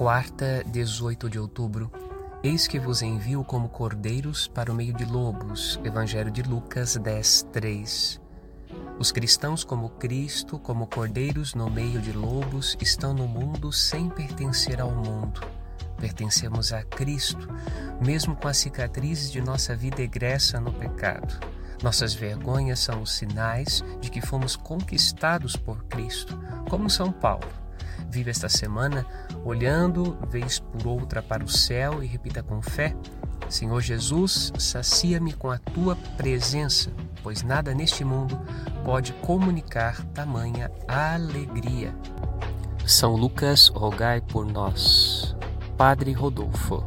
Quarta, 18 de outubro. Eis que vos envio como cordeiros para o meio de lobos. Evangelho de Lucas 10, 3. Os cristãos, como Cristo, como cordeiros no meio de lobos, estão no mundo sem pertencer ao mundo. Pertencemos a Cristo, mesmo com as cicatrizes de nossa vida egressa no pecado. Nossas vergonhas são os sinais de que fomos conquistados por Cristo, como São Paulo. Vive esta semana olhando vez por outra para o céu e repita com fé: Senhor Jesus, sacia-me com a tua presença, pois nada neste mundo pode comunicar tamanha alegria. São Lucas, rogai por nós. Padre Rodolfo.